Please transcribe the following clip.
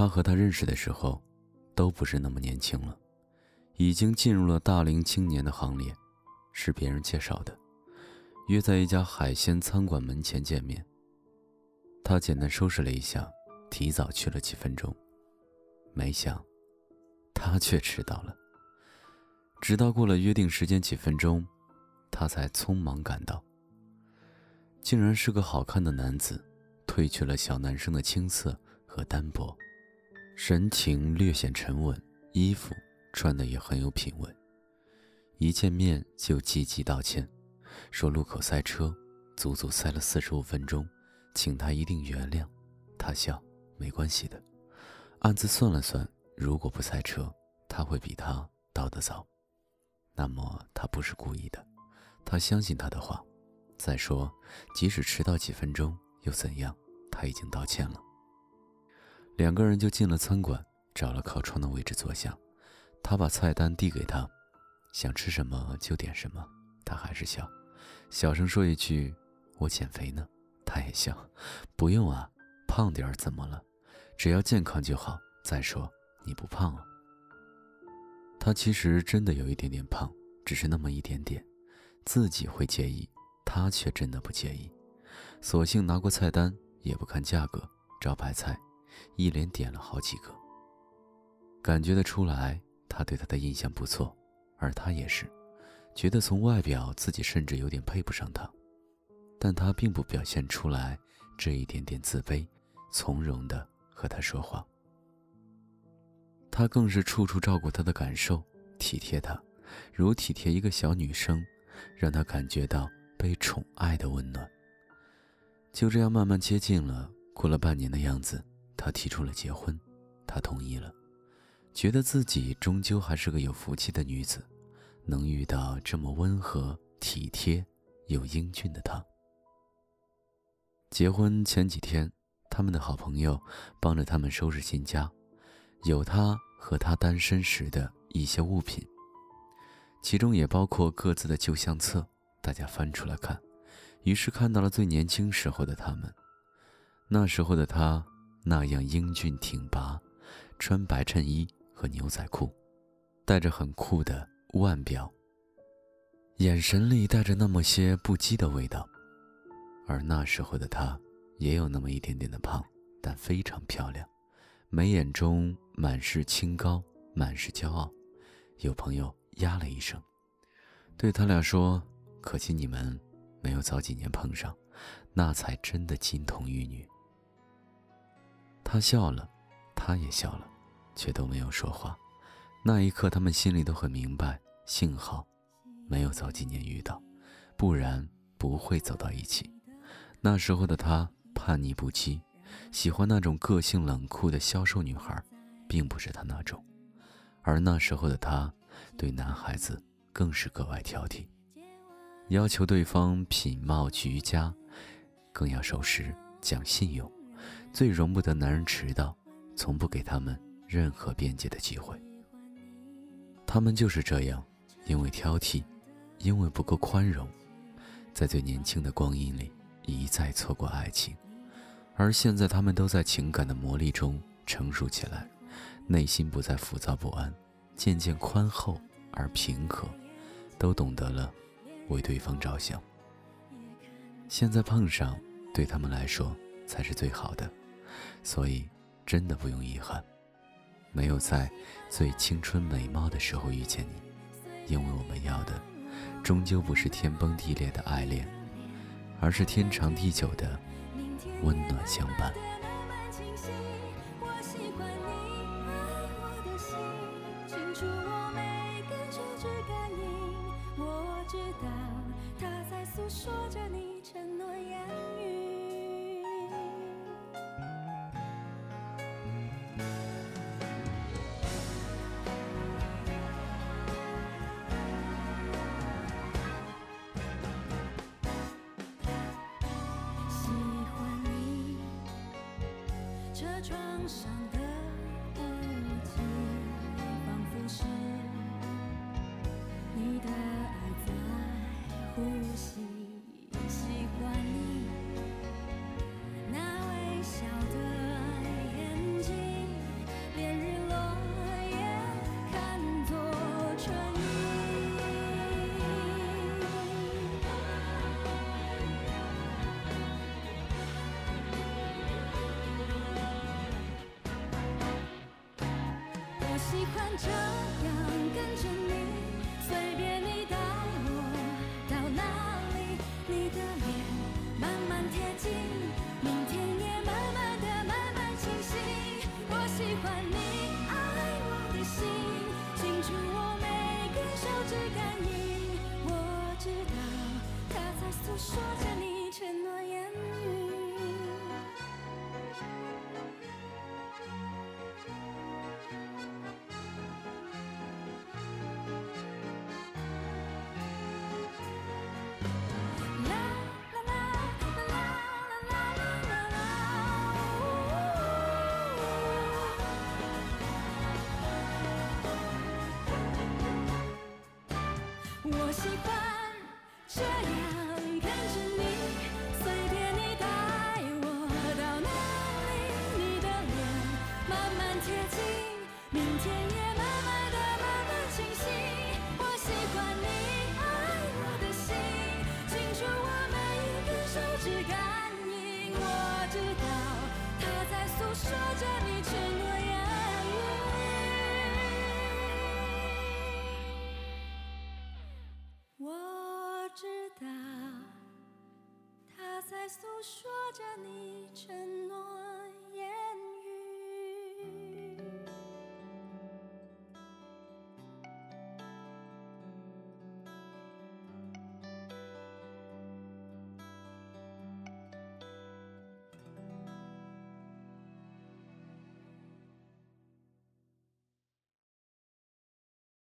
他和她认识的时候，都不是那么年轻了，已经进入了大龄青年的行列，是别人介绍的，约在一家海鲜餐馆门前见面。他简单收拾了一下，提早去了几分钟，没想，他却迟到了。直到过了约定时间几分钟，他才匆忙赶到。竟然是个好看的男子，褪去了小男生的青涩和单薄，神情略显沉稳，衣服穿的也很有品味。一见面就积极道歉，说路口塞车，足足塞了四十五分钟，请他一定原谅。他笑，没关系的。暗自算了算，如果不塞车，他会比他到得早。那么他不是故意的，他相信他的话。再说，即使迟到几分钟又怎样？他已经道歉了。两个人就进了餐馆，找了靠窗的位置坐下。他把菜单递给他，想吃什么就点什么。他还是笑，小声说一句：“我减肥呢。”他也笑：“不用啊，胖点儿怎么了？只要健康就好。再说你不胖啊。”他其实真的有一点点胖，只是那么一点点，自己会介意。他却真的不介意，索性拿过菜单，也不看价格，招牌菜，一连点了好几个。感觉得出来，他对他的印象不错，而他也是，觉得从外表自己甚至有点配不上他，但他并不表现出来这一点点自卑，从容的和他说话。他更是处处照顾他的感受，体贴他，如体贴一个小女生，让他感觉到。被宠爱的温暖，就这样慢慢接近了。过了半年的样子，他提出了结婚，他同意了，觉得自己终究还是个有福气的女子，能遇到这么温和、体贴又英俊的他。结婚前几天，他们的好朋友帮着他们收拾新家，有他和他单身时的一些物品，其中也包括各自的旧相册。大家翻出来看，于是看到了最年轻时候的他们。那时候的他那样英俊挺拔，穿白衬衣和牛仔裤，带着很酷的腕表，眼神里带着那么些不羁的味道。而那时候的他也有那么一点点的胖，但非常漂亮，眉眼中满是清高，满是骄傲。有朋友呀了一声，对他俩说。可惜你们没有早几年碰上，那才真的金童玉女。他笑了，他也笑了，却都没有说话。那一刻，他们心里都很明白，幸好没有早几年遇到，不然不会走到一起。那时候的他叛逆不羁，喜欢那种个性冷酷的消瘦女孩，并不是他那种。而那时候的他，对男孩子更是格外挑剔。要求对方品貌俱佳，更要守时讲信用，最容不得男人迟到，从不给他们任何辩解的机会。他们就是这样，因为挑剔，因为不够宽容，在最年轻的光阴里一再错过爱情，而现在他们都在情感的磨砺中成熟起来，内心不再浮躁不安，渐渐宽厚而平和，都懂得了。为对方着想，现在碰上，对他们来说才是最好的，所以真的不用遗憾，没有在最青春美貌的时候遇见你。因为我们要的终究不是天崩地裂的爱恋，而是天长地久的温暖相伴。窗上的雾气，仿佛是你的爱在呼吸。喜欢你那微笑的眼睛，连日落也看作春。这样跟着你随便你带我到哪是感应，我知道他在诉说着你承诺言语。我知道他在诉说着你承诺。